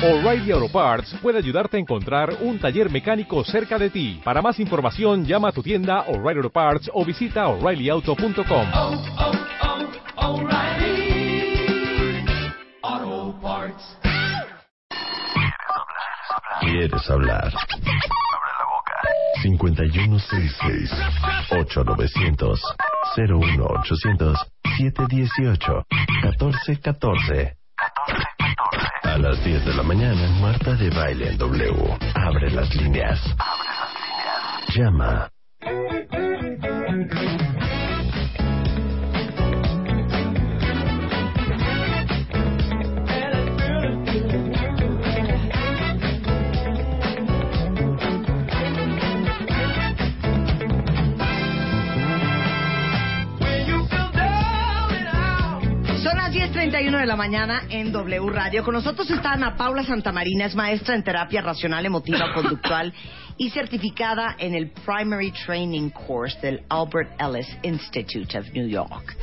O'Reilly Auto Parts puede ayudarte a encontrar un taller mecánico cerca de ti. Para más información, llama a tu tienda O'Reilly Auto Parts o visita oreillyauto.com. oh, oh, Parts. ¿Quieres hablar? Abre la boca. 5166 8900 01800 718 1414 A las 10 de la mañana, Marta de Baile en W. Abre las líneas. Abre las líneas. Llama. Las 10.31 de la mañana en W Radio. Con nosotros está Ana Paula Santamarina, es maestra en terapia racional, emotiva, conductual y certificada en el Primary Training Course del Albert Ellis Institute of New York.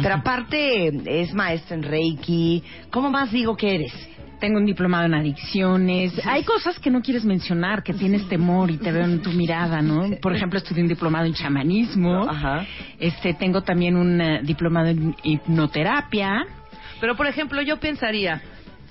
Pero aparte es maestra en Reiki. ¿Cómo más digo que eres? Tengo un diplomado en adicciones. Hay cosas que no quieres mencionar, que tienes temor y te veo en tu mirada, ¿no? Por ejemplo, estudié un diplomado en chamanismo. Ajá. Este, tengo también un eh, diplomado en hipnoterapia. Pero, por ejemplo, yo pensaría,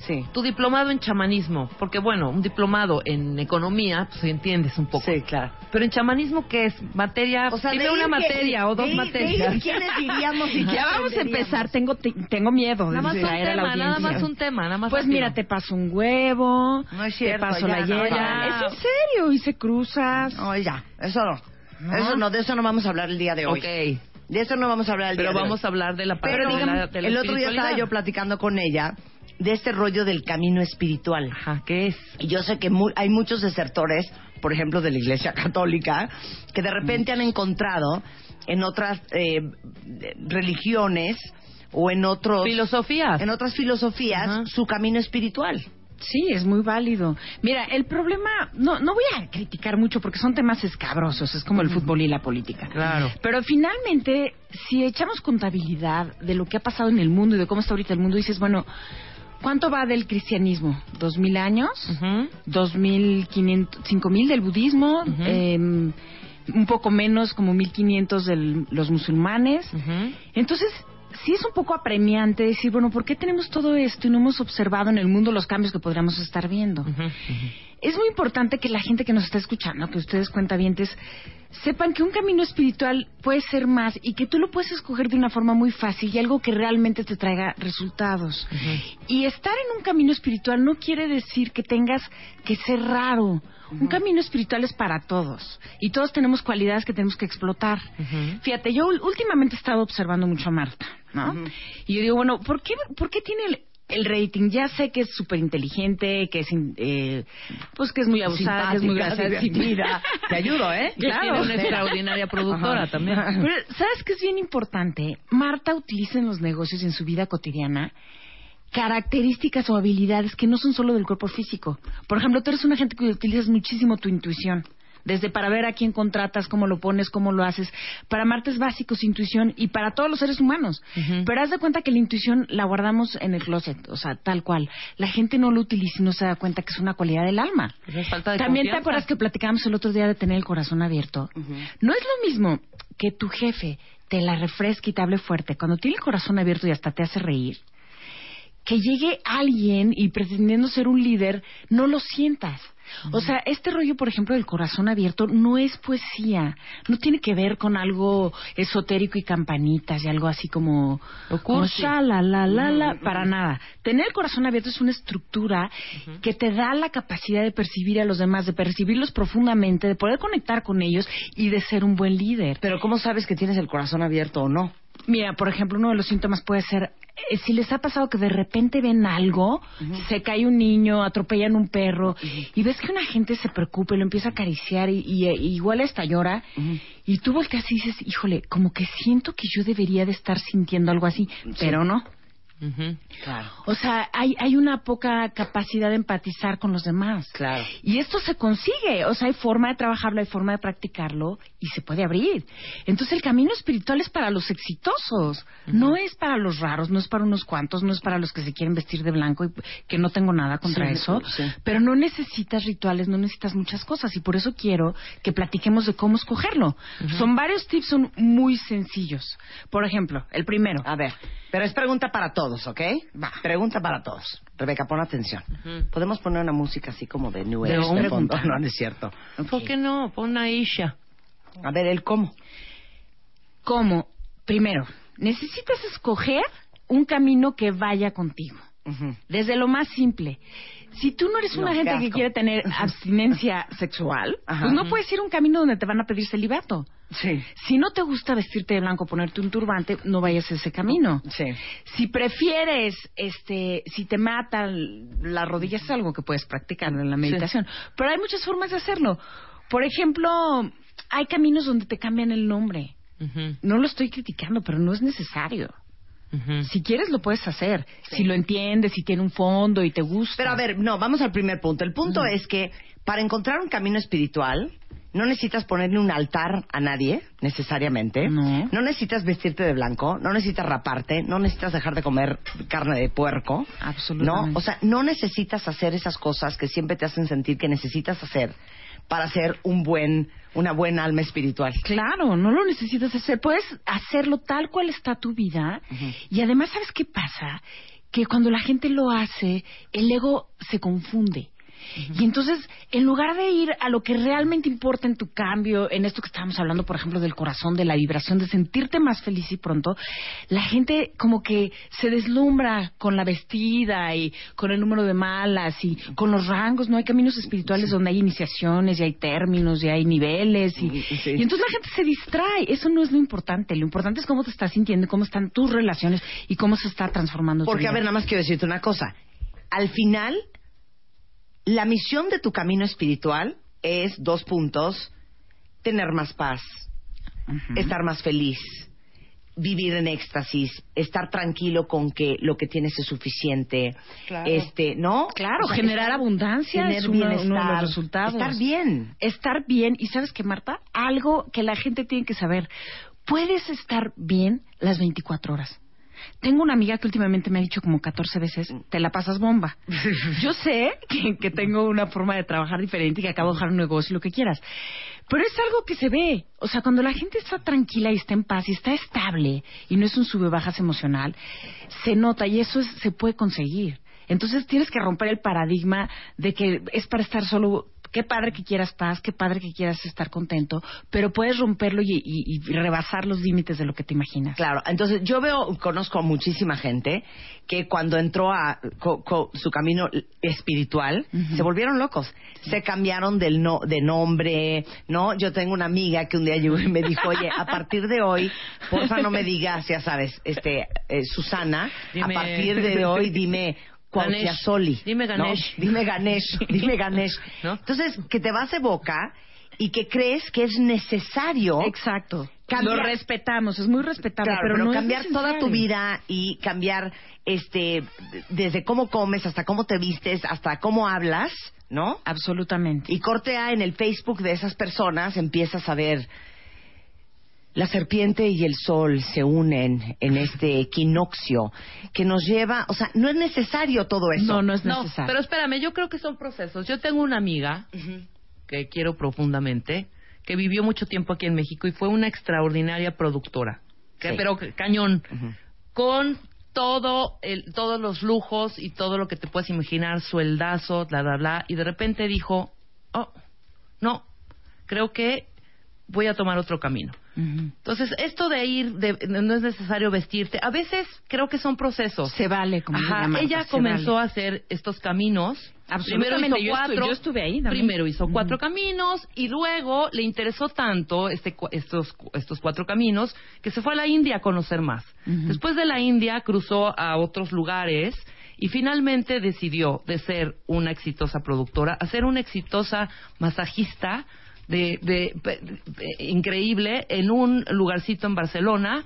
Sí. tu diplomado en chamanismo, porque bueno, un diplomado en economía, pues entiendes un poco. Sí, claro. Pero en chamanismo, ¿qué es? Materia, O sea, dime de una que- materia o dos de de materias. ir, ¿Quiénes diríamos y Ya vamos a empezar. Tengo te- tengo miedo de Nada más un distraer a la tema, nada audiencia. más un tema, nada más Pues rápido. mira, te paso un huevo, No es cierto, te paso ya, la no, hiela. Es en serio, hice cruzas. No, ya, eso no. Eso no, de eso no vamos a hablar el día de hoy. Ok, De eso no vamos a hablar el día pero de hoy. vamos a hablar de la parte Pero de la, de la el otro día estaba yo platicando con ella de este rollo del camino espiritual. Ajá, ¿qué es? Y yo sé que mu- hay muchos desertores, por ejemplo, de la Iglesia Católica, que de repente han encontrado en otras eh, religiones o en otros Filosofías. en otras filosofías Ajá. su camino espiritual. Sí, es muy válido. Mira, el problema, no, no voy a criticar mucho porque son temas escabrosos, es como el fútbol y la política. Claro. Pero finalmente, si echamos contabilidad de lo que ha pasado en el mundo y de cómo está ahorita el mundo, dices, bueno, ¿cuánto va del cristianismo? ¿Dos mil años? ¿Dos mil quinientos, cinco mil del budismo? Em, un poco menos, como mil quinientos de los musulmanes. Entonces, sí es un poco apremiante decir, bueno, ¿por qué tenemos todo esto y no hemos observado en el mundo los cambios que podríamos estar viendo? Ujú. Es muy importante que la gente que nos está escuchando, que ustedes cuentavientes, sepan que un camino espiritual puede ser más y que tú lo puedes escoger de una forma muy fácil y algo que realmente te traiga resultados. Y estar en un camino espiritual no quiere decir que tengas que ser raro. Un camino espiritual es para todos y todos tenemos cualidades que tenemos que explotar. Fíjate, yo últimamente he estado observando mucho a Marta, ¿no? Y yo digo, bueno, ¿por qué, por qué tiene el, el rating? Ya sé que es súper inteligente, que es, eh, pues que es muy abusada, que es muy graciosa. Te ayudo, ¿eh? Claro. una extraordinaria productora Ajá. también. Pero, ¿sabes qué es bien importante? Marta utiliza en los negocios y en su vida cotidiana características o habilidades que no son solo del cuerpo físico. Por ejemplo, tú eres una gente que utilizas muchísimo tu intuición. Desde para ver a quién contratas, cómo lo pones, cómo lo haces. Para Marta es básico su intuición y para todos los seres humanos. Pero haz de cuenta que la intuición la guardamos en el closet, o sea, tal cual. La gente no lo utiliza y no se da cuenta que es una cualidad del alma. Pues es falta de También te acuerdas que platicábamos el otro día de tener el corazón abierto. No es lo mismo que tu jefe te la refresque y te hable fuerte cuando tiene el corazón abierto y hasta te hace reír. Que llegue alguien y pretendiendo ser un líder, no lo sientas. O sea, este rollo, por ejemplo, del corazón abierto no es poesía. No tiene que ver con algo esotérico y campanitas y algo así como... Sha, la, la, la, la, para nada. Tener el corazón abierto es una estructura que te da la capacidad de percibir a los demás, de percibirlos profundamente, de poder conectar con ellos y de ser un buen líder. Pero ¿cómo sabes que tienes el corazón abierto o no? Mira, por ejemplo, uno de los síntomas puede ser, eh, si les ha pasado que de repente ven algo, se cae un niño, atropellan un perro, y ves que una gente se preocupa y lo empieza a acariciar y, y, eh, igual hasta llora, y tú volteas y dices, híjole, como que siento que yo debería de estar sintiendo algo así, pero no. Ujú. Claro. O sea, hay, hay una poca capacidad de empatizar con los demás. Claro. Y esto se consigue, o sea, hay forma de trabajarlo, hay forma de practicarlo y se puede abrir. Entonces el camino espiritual es para los exitosos, no es para los raros, no es para unos cuantos, no es para los que se quieren vestir de blanco y que no tengo nada contra Sí, eso, sí. pero no necesitas rituales, no necesitas muchas cosas y por eso quiero que platiquemos de cómo escogerlo. Son varios tips, son muy sencillos. Por ejemplo, el primero, A ver, pero es pregunta para todos, ¿ok? Va. Pregunta para todos. Rebeca, pon atención. ¿Podemos poner una música así como de New De Age de fondo? No, no es cierto. ¿Por qué no? Pon una Isha. A ver, el cómo. ¿cómo? Primero, necesitas escoger un camino que vaya contigo. Desde lo más simple. Si tú no eres una gente que quiere tener abstinencia sexual, Ajá. pues no puedes ir a un camino donde te van a pedir celibato. Sí. Si no te gusta vestirte de blanco, ponerte un turbante, no vayas a ese camino. Sí. Si prefieres, este, si te matan las rodillas, es algo que puedes practicar en la meditación. Pero hay muchas formas de hacerlo. Por ejemplo, hay caminos donde te cambian el nombre. No lo estoy criticando, pero no es necesario. Si quieres, lo puedes hacer. Si lo entiendes, si tiene un fondo y te gusta. Pero a ver, no, vamos al primer punto. El punto es que para encontrar un camino espiritual, no necesitas ponerle un altar a nadie, necesariamente. No. necesitas vestirte de blanco, no necesitas raparte, no necesitas dejar de comer carne de puerco. Absolutamente. No, o sea, no necesitas hacer esas cosas que siempre te hacen sentir que necesitas hacer para ser un buen, una buena alma espiritual. Claro, no lo necesitas hacer. Puedes hacerlo tal cual está tu vida. Y además, ¿sabes qué pasa? Que cuando la gente lo hace, el ego se confunde. Y entonces, en lugar de ir a lo que realmente importa en tu cambio, en esto que estábamos hablando, por ejemplo, del corazón, de la vibración, de sentirte más feliz y pronto, la gente como que se deslumbra con la vestida y con el número de malas y con los rangos. No hay caminos espirituales donde hay iniciaciones y hay términos y hay niveles. Y, Sí. y entonces la gente se distrae. Eso no es lo importante. Lo importante es cómo te estás sintiendo, cómo están tus relaciones y cómo se está transformando tu Porque, a vida. ver, nada más quiero decirte una cosa. Al final, la misión de tu camino espiritual es dos puntos: tener más paz, estar más feliz, vivir en éxtasis, estar tranquilo con que lo que tienes es suficiente, Claro. este, ¿no? Claro, O sea, generar estar- abundancia tener es uno, bienestar, uno de los resultados. estar bien. Estar bien. Y sabes qué, Marta, algo que la gente tiene que saber. Puedes estar bien las 24 horas. Tengo una amiga que últimamente me ha dicho como 14 veces, te la pasas bomba. Yo sé que, que tengo una forma de trabajar diferente y que acabo de dejar un negocio y lo que quieras. Pero es algo que se ve. O sea, cuando la gente está tranquila y está en paz y está estable y no es un sube-bajas emocional, se nota y eso es- se puede conseguir. Entonces tienes que romper el paradigma de que es para estar solo. Qué padre que quieras paz, qué padre que quieras estar contento, pero puedes romperlo y, y- y rebasar los límites de lo que te imaginas. Claro, entonces yo veo, conozco a muchísima gente que cuando entró a co- co- su camino espiritual se volvieron locos, se cambiaron del no, de nombre, ¿no? Yo tengo una amiga que un día llegó y me dijo, oye, a partir de hoy, porfa no me digas, ya sabes, este, eh, Susana, Dime- a partir de hoy dime Cuauhtiazoli. Dime ¿no? Ganesh. Dime Ganesh, dime Ganesh. ¿No? Entonces, que te vas de boca y que crees que es necesario Exacto. Cambiar- Lo respetamos, es muy respetable, Claro, pero, pero, no es cambiar toda tu vida y cambiar este desde cómo comes hasta cómo te vistes hasta cómo hablas, ¿no? Absolutamente. Y corte A en el Facebook de esas personas empiezas a ver la serpiente y el sol se unen en este equinoccio que nos lleva, o sea, no es necesario todo eso. No, no es No, necesario. pero espérame, yo creo que son procesos. Yo tengo una amiga que quiero profundamente, que vivió mucho tiempo aquí en México y fue una extraordinaria productora. Que- Sí. Pero cañón. Con todo el, todos los lujos y todo lo que te puedes imaginar, sueldazo, bla, bla, bla. Y de repente dijo, oh, no, creo que voy a tomar otro camino. Entonces, esto de ir, de, no es necesario vestirte. A veces creo que son procesos. Se vale, como Ajá, dice Marta, ella se comenzó vale. a hacer estos caminos. Primero hizo yo cuatro. yo estuve ahí también. Primero hizo cuatro caminos y luego le interesó tanto este, estos, estos cuatro caminos que se fue a la India a conocer más. Después de la India cruzó a otros lugares y finalmente decidió de ser una exitosa productora a ser una exitosa masajista de, de- de- de- increíble en un lugarcito en Barcelona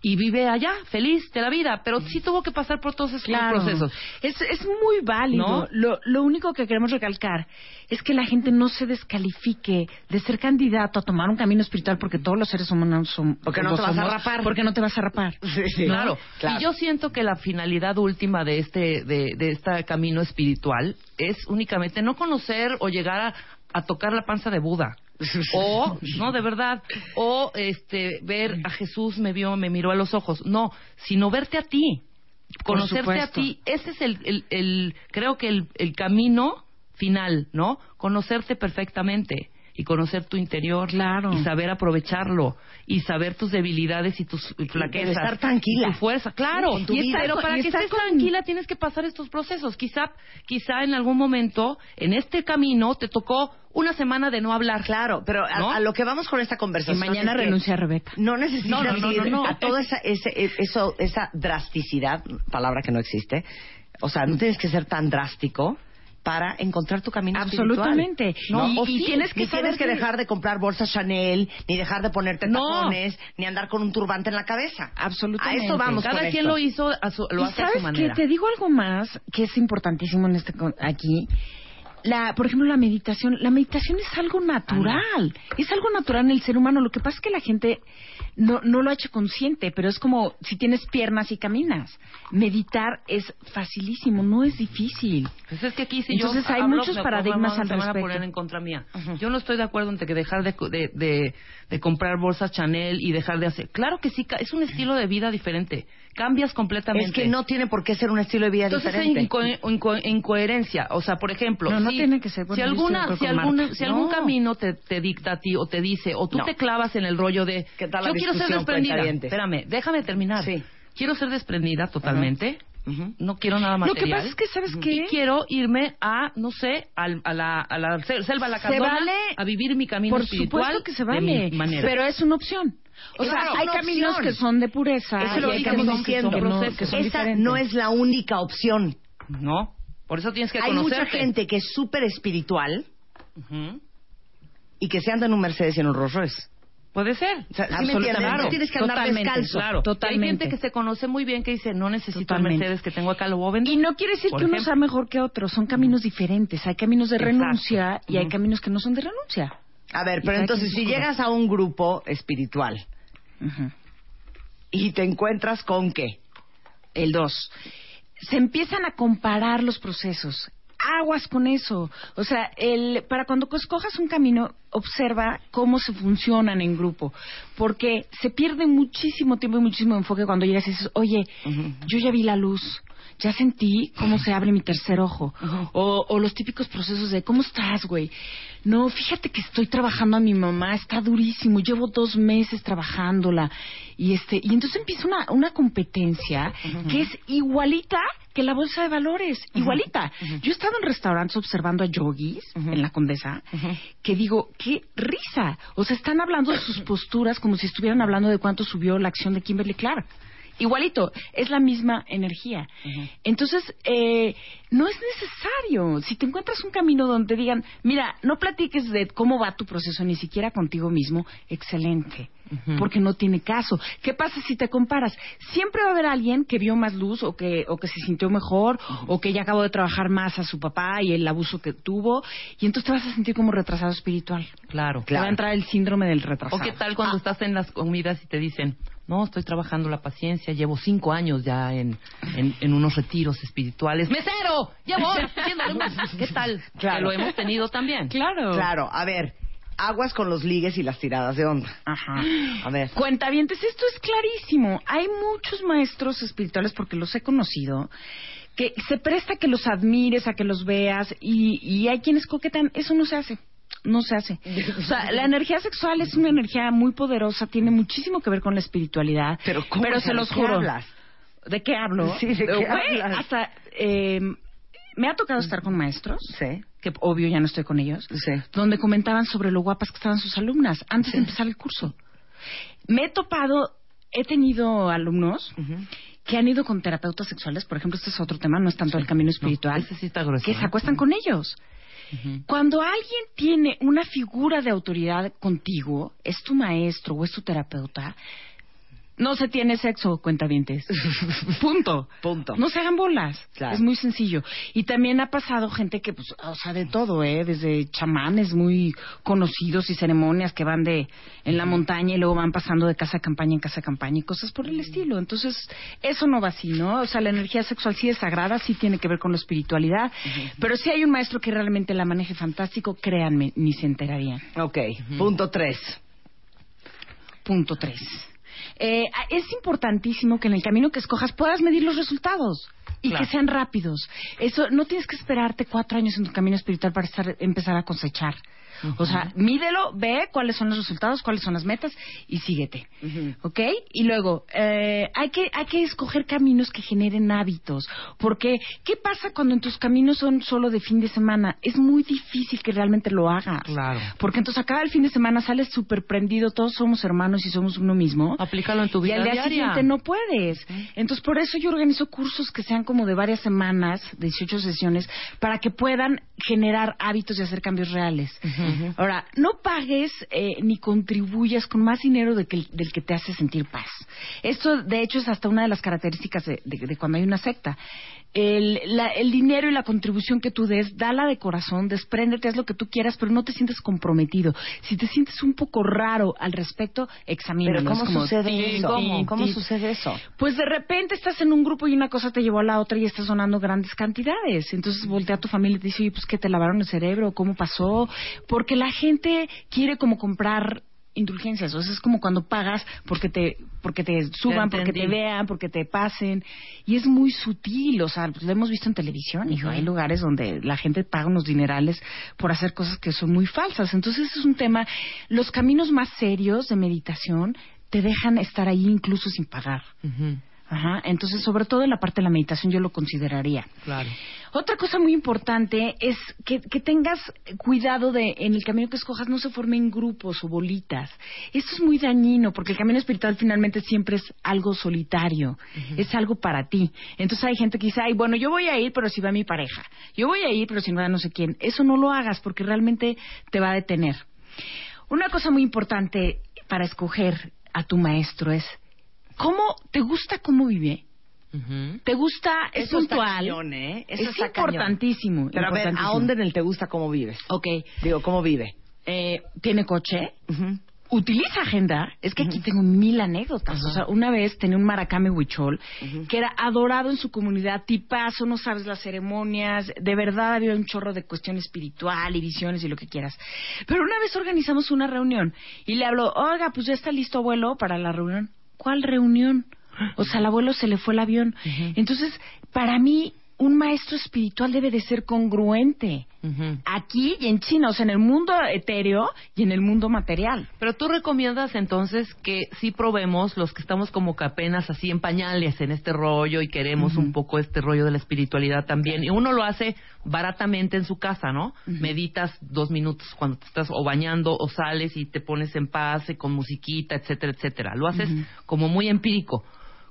y vive allá, feliz de la vida, pero sí tuvo que pasar por todos esos Claro. procesos. Es, es muy válido. ¿No? Lo, lo único que queremos recalcar es que la gente no se descalifique de ser candidato a tomar un camino espiritual porque todos los seres humanos son. Porque no te vas a rapar. Porque no te vas a rapar. Sí, sí. Claro. Claro. Y yo siento que la finalidad última de este, de, de este camino espiritual es únicamente no conocer o llegar a, a tocar la panza de Buda. O, no, de verdad, o este, ver a Jesús me vio, me miró a los ojos. No, sino verte a ti, conocerte a ti. Ese es el, el, el- creo que el, el camino final, ¿no? Conocerte perfectamente y conocer tu interior Claro. y saber aprovecharlo y saber tus debilidades y tus flaquezas estar tranquila. y tu fuerza claro tu y vida. pero para y que estés con- tranquila tienes que pasar estos procesos quizá quizá en algún momento en este camino te tocó una semana de no hablar Claro, pero a, ¿No? a lo que vamos con esta Y conversación. mañana es que renuncia a Rebeca. No necesitas No, no, no, ir no, no. a toda esa, ese- eso, esa drasticidad, palabra que no existe. O sea, no tienes que ser tan drástico para encontrar tu camino Absolutamente. espiritual. No, y tienes que tienes que dejar de comprar bolsas Chanel, ni dejar de ponerte No. tacones, ni andar con un turbante en la cabeza. Absolutamente. A eso vamos cada con quien esto. lo hizo a su, lo y hace a sabes su manera que te digo algo más que es importantísimo en este aquí. La, por ejemplo, la meditación. La meditación es algo natural. Es algo natural en el ser humano. Lo que pasa es que la gente no, no lo ha hecho consciente, pero es como si tienes piernas y caminas. Meditar es facilísimo, no es difícil. Pues es que aquí si Entonces, yo hay hablo, muchos paradigmas al van a respecto. poner en contra mía. Yo no estoy de acuerdo en que dejar de, de, de- de comprar bolsas Chanel y dejar de hacer. Claro que sí, es un estilo de vida diferente. Cambias completamente. Es que no tiene por qué ser un estilo de vida Entonces es diferente. inco- inco- incoherencia. O sea, por ejemplo, No, no si, tiene que ser, alguna, si, alguna- si algún No. camino te, te dicta a ti o te dice, o tú No. te clavas en el rollo de, ¿Qué tal la yo quiero ser desprendida. Espérame, déjame terminar. Sí. Quiero ser desprendida totalmente. No quiero nada Lo material. que pasa es que, ¿sabes qué? Y quiero irme a, no sé, al- a, la, a la sel- selva la vale- a vivir mi camino Por espiritual supuesto que se vale, pero es una opción. O Claro, sea, hay caminos opción. que son de pureza Eso es lo y hay que estamos caminos que son, diciendo. que no- procesos. que son Esa diferentes. no es la única opción. no, por eso tienes que Hay mucha conocerte. gente que es súper espiritual y que se anda en un Mercedes y en un Rolls Royce. Puede ser. O sea, ¿sí me Absolutamente. No tienes que andar Totalmente, descalzo. Claro, Totalmente. Hay gente que se conoce muy bien que dice, no necesito Totalmente. el Mercedes que tengo acá, lo voy a vender. Y no quiere decir Por que uno sea mejor que otro, son caminos diferentes. Hay caminos de Exacto. renuncia y hay Ujú. caminos que no son de renuncia. A ver, pero entonces si llegas a un grupo espiritual y te encuentras con qué? El 2. Se empiezan a comparar los procesos. Aguas con eso. O sea, el, para cuando escojas un camino, observa cómo se funcionan en grupo. Porque se pierde muchísimo tiempo y muchísimo enfoque cuando llegas y dices, oye, yo ya vi la luz. Ya sentí cómo se abre mi tercer ojo. o, o los típicos procesos de, ¿cómo estás, güey? No, fíjate que estoy trabajando a mi mamá, está durísimo, llevo dos meses trabajándola. Y este, y entonces empieza una, una competencia que es igualita que la bolsa de valores, igualita. Yo he estado en restaurantes observando a yogis en la Condesa, que digo, qué risa. O sea, están hablando de sus posturas como si estuvieran hablando de cuánto subió la acción de Kimberly Clark. Igualito, es la misma energía. Entonces, eh, no es necesario. Si te encuentras un camino donde digan, mira, no platiques de cómo va tu proceso ni siquiera contigo mismo, excelente. Porque no tiene caso. ¿Qué pasa si te comparas? Siempre va a haber alguien que vio más luz o que, o que se sintió mejor o que ya acabó de trabajar más a su papá y el abuso que tuvo. Y entonces te vas a sentir como retrasado espiritual. Claro. Te va a entrar el síndrome del ¿O retrasado. qué tal cuando estás en las comidas y te dicen, no, estoy trabajando la paciencia, llevo cinco años ya en, en, en unos retiros espirituales. ¡Mesero! ¡Llevo horas haciéndole un-". ¿Qué tal? Claro. Que lo hemos tenido también. Claro. Claro, a ver, aguas con los ligues y las tiradas de onda. Ajá. A ver. Cuentavientes, esto es clarísimo. Hay muchos maestros espirituales, porque los he conocido, que se presta a que los admires, a que los veas, y, y hay quienes coquetan. Eso no se hace. No se hace. O sea, la energía sexual es una energía muy poderosa, tiene muchísimo que ver con la espiritualidad. Pero, ¿cómo se ¿De los juro. hablas? ¿De qué hablo? Sí, ¿de qué hablas? Hasta, eh, me ha tocado estar con maestros, Sí, que obvio ya no estoy con ellos, sí. donde comentaban sobre lo guapas que estaban sus alumnas antes de empezar el curso. Me he topado, he tenido alumnos que han ido con terapeutas sexuales, por ejemplo, este es otro tema, no es tanto el camino espiritual, ese sí está grueso, que ¿eh? se acuestan con ellos. Cuando alguien tiene una figura de autoridad contigo, es tu maestro o es tu terapeuta, No se tiene sexo, cuentavientes. Punto. Punto. No se hagan bolas. Claro. Es muy sencillo. Y también ha pasado gente que, pues, o sea, de todo, ¿eh? Desde chamanes muy conocidos y ceremonias que van de en la montaña y luego van pasando de casa a campaña en casa a campaña y cosas por el estilo. Entonces, eso no va así, ¿no? O sea, la energía sexual sí es sagrada, sí tiene que ver con la espiritualidad. Pero si hay un maestro que realmente la maneje fantástico, créanme, ni se enterarían. Ok, punto tres. Punto tres. Eh, es importantísimo que en el camino que escojas puedas medir los resultados y Claro. que sean rápidos. Eso no tienes que esperarte cuatro años en tu camino espiritual para estar- empezar a cosechar. O sea, mídelo, ve cuáles son los resultados, cuáles son las metas y síguete. ¿Ok? Y luego, eh, hay, que, hay que escoger caminos que generen hábitos. Porque, ¿qué pasa cuando en tus caminos son solo de fin de semana? Es muy difícil que realmente lo hagas. Claro. Porque entonces acaba el fin de semana, sales súper prendido, todos somos hermanos y somos uno mismo. Aplícalo en tu Y vida al día diaria. siguiente no puedes. Entonces, por eso yo organizo cursos que sean como de varias semanas, 18 sesiones, para que puedan generar hábitos y hacer cambios reales. Ahora, no pagues eh, ni contribuyas con más dinero de que- del que te hace sentir paz. Esto, de hecho, es hasta una de las características de, cuando hay una secta. El, la- el dinero y la contribución que tú des, dala de corazón, despréndete, haz lo que tú quieras, pero no te sientes comprometido. Si te sientes un poco raro al respecto, examínalo. Pero ¿cómo Es como, sucede eso? ¿Cómo sucede eso? Pues de repente estás en un grupo y una cosa te llevó a la otra y estás donando grandes cantidades. Entonces voltea a tu familia y te dice, oye, pues que te lavaron el cerebro, ¿cómo pasó? Porque la gente quiere como comprar indulgencias, o sea, es como cuando pagas porque te porque te suban, porque te vean, porque te pasen y es muy sutil, o sea, pues lo hemos visto en televisión, hijo, hay lugares donde la gente paga unos dinerales por hacer cosas que son muy falsas. Entonces, es un tema, los caminos más serios de meditación te dejan estar ahí incluso sin pagar. Ujú, Ajá, entonces sobre todo en la parte de la meditación yo lo consideraría. Claro. Otra cosa muy importante es que, que tengas cuidado de en el camino que escojas no se formen grupos o bolitas. Esto es muy dañino porque el camino espiritual finalmente siempre es algo solitario, es algo para ti. Entonces hay gente que dice, ay, bueno, yo voy a ir pero si va mi pareja, yo voy a ir pero si no va no sé quién. Eso no lo hagas porque realmente te va a detener. Una cosa muy importante para escoger a tu maestro es cómo te gusta cómo vive. ¿Te gusta? Es Eso puntual. cañón, ¿eh? Eso es importantísimo. Pero a ver, ¿a dónde en el te gusta cómo vives? Ok. Digo, ¿cómo vive? Eh, ¿Tiene coche? Utiliza agenda. Es que aquí tengo mil anécdotas. O sea, una vez tenía un maracame huichol que era adorado en su comunidad, tipazo, no sabes las ceremonias. De verdad había un chorro de cuestión espiritual y visiones y lo que quieras. Pero una vez organizamos una reunión y le habló, oiga, pues ya está listo abuelo para la reunión. ¿Cuál reunión? O sea, al abuelo se le fue el avión. Entonces, para mí, un maestro espiritual debe de ser congruente. Aquí y en China, o sea, en el mundo etéreo y en el mundo material. Pero tú recomiendas entonces que sí probemos los que estamos como que apenas así en pañales en este rollo y queremos un poco este rollo de la espiritualidad también. Y uno lo hace baratamente en su casa, ¿no? Meditas dos minutos cuando te estás o bañando o sales y te pones en paz y con musiquita, etcétera, etcétera. Lo haces como muy empírico.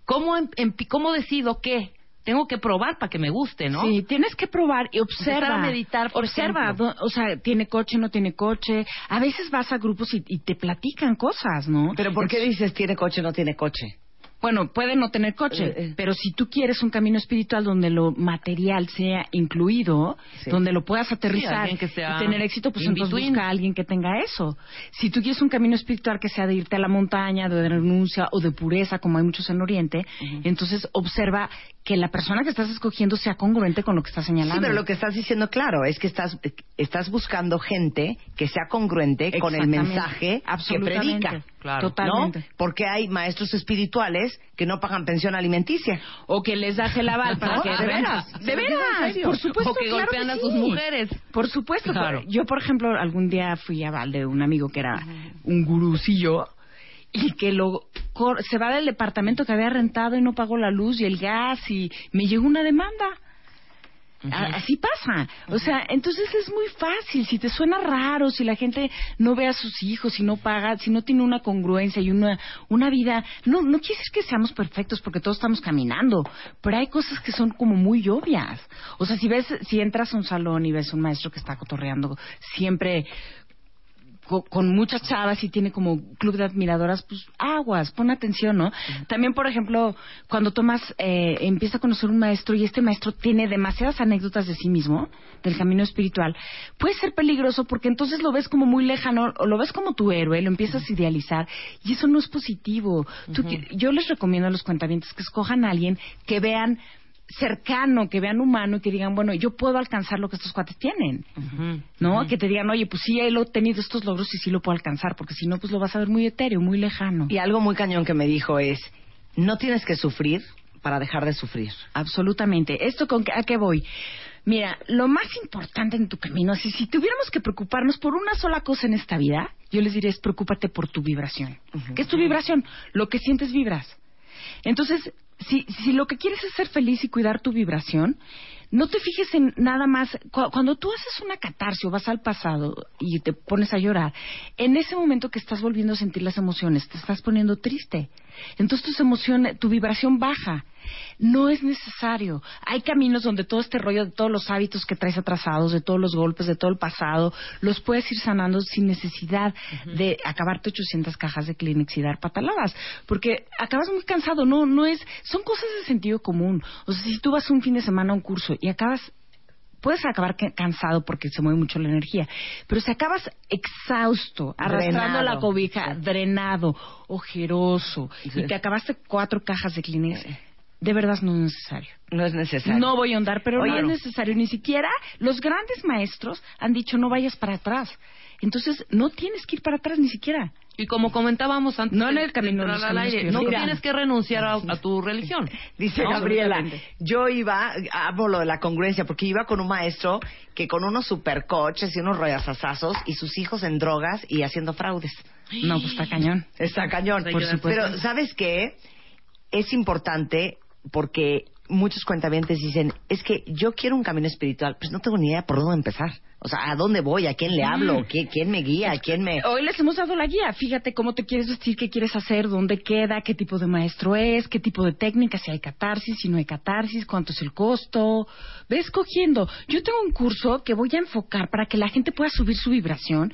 ¿Cómo, em- empi- ¿Cómo decido qué? Tengo que probar para que me guste, ¿no? Sí, tienes que probar y observa. Empezar a meditar, por observa, ejemplo. o sea, tiene coche, no tiene coche. A veces vas a grupos y, y te platican cosas, ¿no? Pero ¿por qué dices tiene coche no tiene coche? Bueno, puede no tener coche, Eh, eh. pero si tú quieres un camino espiritual donde lo material sea incluido, Sí. donde lo puedas aterrizar alguien que sea y tener éxito, pues entonces between. busca a alguien que tenga eso. Si tú quieres un camino espiritual que sea de irte a la montaña, de renuncia o de pureza, como hay muchos en Oriente, entonces observa que la persona que estás escogiendo sea congruente con lo que estás señalando. Sí, pero lo que estás diciendo, claro, es que estás, estás buscando gente que sea congruente con el mensaje que predica. Claro. Totalmente. ¿no? Porque hay maestros espirituales que no pagan pensión alimenticia. O que les das el aval para que... de veras. De veras, por supuesto, O que claro golpean a sí. sus mujeres. Por supuesto. Claro. Yo, por ejemplo, algún día fui a Val de un amigo que era un gurucillo y que lo se va del departamento que había rentado y no pagó la luz y el gas y me llegó una demanda. A- Así pasa. O sea, entonces es muy fácil. Si te suena raro, si la gente no ve a sus hijos, si no paga, si no tiene una congruencia y una, una vida. No, no quiere decir que seamos perfectos porque todos estamos caminando, pero hay cosas que son como muy obvias. O sea, si ves, si entras a un salón y ves un maestro que está cotorreando siempre co- con muchas chavas y tiene como club de admiradoras, pues aguas, pon atención, ¿no? También, por ejemplo, cuando tomas, eh, empieza a conocer un maestro y este maestro tiene demasiadas anécdotas de sí mismo, del camino espiritual, puede ser peligroso porque entonces lo ves como muy lejano o lo ves como tu héroe, lo empiezas a idealizar y eso no es positivo. Tú qui- yo les recomiendo a los cuentavientes que escojan a alguien que vean cercano, que vean humano y que digan, bueno, yo puedo alcanzar lo que estos cuates tienen. ¿no? Que te digan, oye, pues sí, él ha tenido estos logros y sí lo puedo alcanzar, porque si no, pues lo vas a ver muy etéreo, muy lejano. Y algo muy cañón que me dijo es, no tienes que sufrir para dejar de sufrir. Absolutamente. ¿Esto con qué- a qué voy? Mira, lo más importante en tu camino, si, si tuviéramos que preocuparnos por una sola cosa en esta vida, yo les diría es preocúpate por tu vibración. ¿Qué es tu vibración? Lo que sientes vibras. Entonces, si, lo que quieres es ser feliz y cuidar tu vibración, no te fijes en nada más. Cu- Cuando tú haces una catarsis o vas al pasado y te pones a llorar, en ese momento que estás volviendo a sentir las emociones, te estás poniendo triste. Entonces tus emociones, tu vibración baja. No es necesario. Hay caminos donde todo este rollo de todos los hábitos que traes atrasados, de todos los golpes, de todo el pasado, los puedes ir sanando sin necesidad de acabarte 800 cajas de Kleenex y dar pataladas. Porque acabas muy cansado. No, no es, son cosas de sentido común. O sea, si tú vas un fin de semana a un curso y acabas puedes acabar ca- cansado porque se mueve mucho la energía, pero si acabas exhausto, arrastrando Drenado. la cobija, drenado, ojeroso, Sí. y te acabaste cuatro cajas de Kleenex, de verdad no es necesario. No es necesario. No voy a ahondar, pero Oye, no es necesario. Ni siquiera los grandes maestros han dicho no vayas para atrás. Entonces, no tienes que ir para atrás ni siquiera. Y como comentábamos antes, No en el camino al aire, no Mira. tienes que renunciar a, a tu religión. Dice No, Gabriela, yo iba, hablo lo de la congruencia, porque iba con un maestro que con unos supercoches y unos royasazazos y sus hijos en drogas y haciendo fraudes. No, pues está cañón. Está cañón, Por supuesto. Pero, ¿sabes qué? Es importante porque muchos cuentavientes dicen, es que yo quiero un camino espiritual, pues no tengo ni idea por dónde empezar. O sea, ¿a dónde voy? ¿A quién le hablo? ¿Qui- ¿Quién me guía? ¿Quién me...? Hoy les hemos dado la guía. Fíjate cómo te quieres vestir, qué quieres hacer, dónde queda, qué tipo de maestro es, qué tipo de técnica, si hay catarsis, si no hay catarsis, cuánto es el costo. Ve escogiendo. Yo tengo un curso que voy a enfocar para que la gente pueda subir su vibración.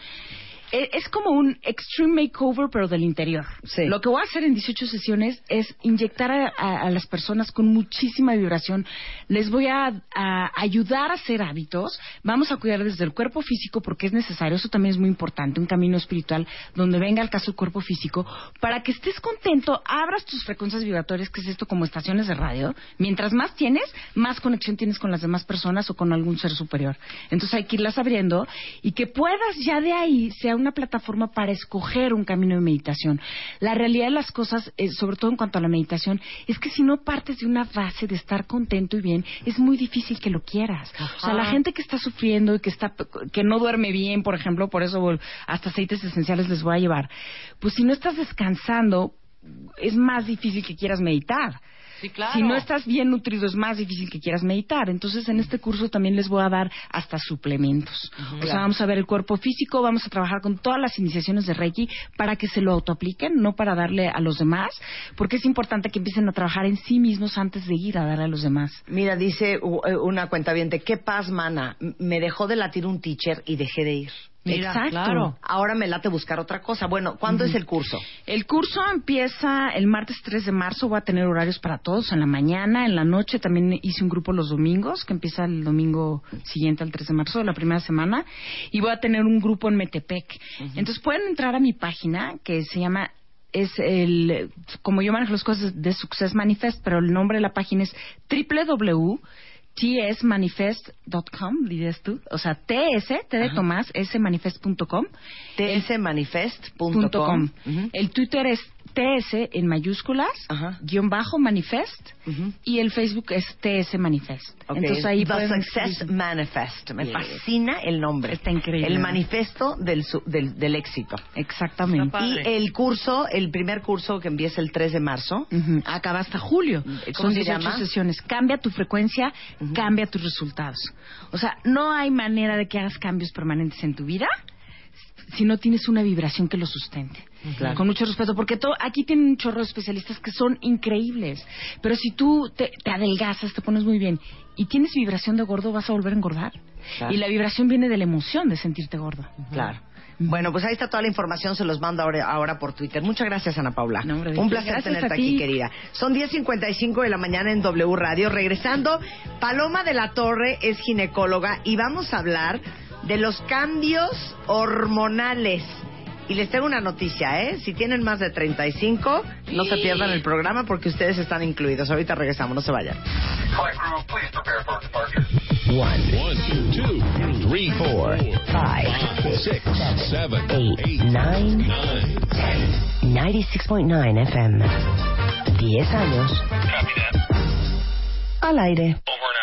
Es como un extreme makeover, pero del interior. Sí. Lo que voy a hacer en 18 sesiones es inyectar a, a- a las personas con muchísima vibración. Les voy a, a ayudar a hacer hábitos. Vamos a cuidar desde el cuerpo físico porque es necesario. Eso también es muy importante. Un camino espiritual donde venga al caso el cuerpo físico para que estés contento, abras tus frecuencias vibratorias, que es esto como estaciones de radio. Mientras más tienes, más conexión tienes con las demás personas o con algún ser superior. Entonces hay que irlas abriendo y que puedas ya de ahí sea una plataforma para escoger un camino de meditación. La realidad de las cosas, eh, sobre todo en cuanto a la meditación, es que si no partes de una base de estar contento y bien, es muy difícil que lo quieras. O sea, la gente que está sufriendo y que está que no duerme bien, por ejemplo, por eso hasta aceites esenciales les voy a llevar. Pues si no estás descansando, es más difícil que quieras meditar. Sí, claro. Si no estás bien nutrido es más difícil que quieras meditar. Entonces en este curso también les voy a dar hasta suplementos. O sea, vamos a ver el cuerpo físico, vamos a trabajar con todas las iniciaciones de Reiki para que se lo autoapliquen, no para darle a los demás, porque es importante que empiecen a trabajar en sí mismos antes de ir a dar a los demás. Mira, dice eh, una cuentaviente, qué paz, mana. Me dejó de latir un teacher y dejé de ir. Mira, Exacto. claro. Ahora me late buscar otra cosa. Bueno, ¿cuándo es el curso? El curso empieza el martes 3 de marzo. Voy a tener horarios para todos en la mañana, en la noche. También hice un grupo los domingos, que empieza el domingo siguiente al 3 de marzo de la primera semana. Y voy a tener un grupo en Metepec. Entonces pueden entrar a mi página que se llama es el como yo manejo las cosas de Success Manifest, pero el nombre de la página es www tsmanifest.com, dirías tú, o sea, TS, T de Tomás, smanifest.com. tsmanifest.com. punto com. Ujú. El Twitter es TS en mayúsculas, Ajá. guion bajo manifest, y el Facebook es TS Manifest. Ok, Entonces ahí The pueden Success escribir. Manifest. Me Yes. fascina el nombre. Está increíble. El manifiesto del, su- del, del éxito. Exactamente. Y el curso, el primer curso que empieza el 3 de marzo. Acaba hasta julio. ¿Cómo Son se 18 llama? sesiones. Cambia tu frecuencia, cambia tus resultados. O sea, no hay manera de que hagas cambios permanentes en tu vida si no tienes una vibración que lo sustente. Claro. Con mucho respeto, porque to- aquí tienen un chorro de especialistas que son increíbles. Pero si tú te, te adelgazas, te pones muy bien y tienes vibración de gordo, vas a volver a engordar. Claro. Y la vibración viene de la emoción de sentirte gordo. Claro. Bueno, pues ahí está toda la información, se los mando ahora, ahora por Twitter. Muchas gracias, Ana Paula. No, hombre, ¿de Un placer Gracias tenerte aquí, querida. Son 10.55 de la mañana en W Radio. Regresando, Paloma de la Torre es ginecóloga y vamos a hablar de los cambios hormonales. Y les tengo una noticia, ¿eh? Si tienen más de 35, no se pierdan el programa porque ustedes están incluidos. Ahorita regresamos, no se vayan. Flight crew, please prepare for departure. One, One, two, three, four, Five, six, seven, eight, nine, nine. 96.9 FM. 10 años Copy that. al aire. Over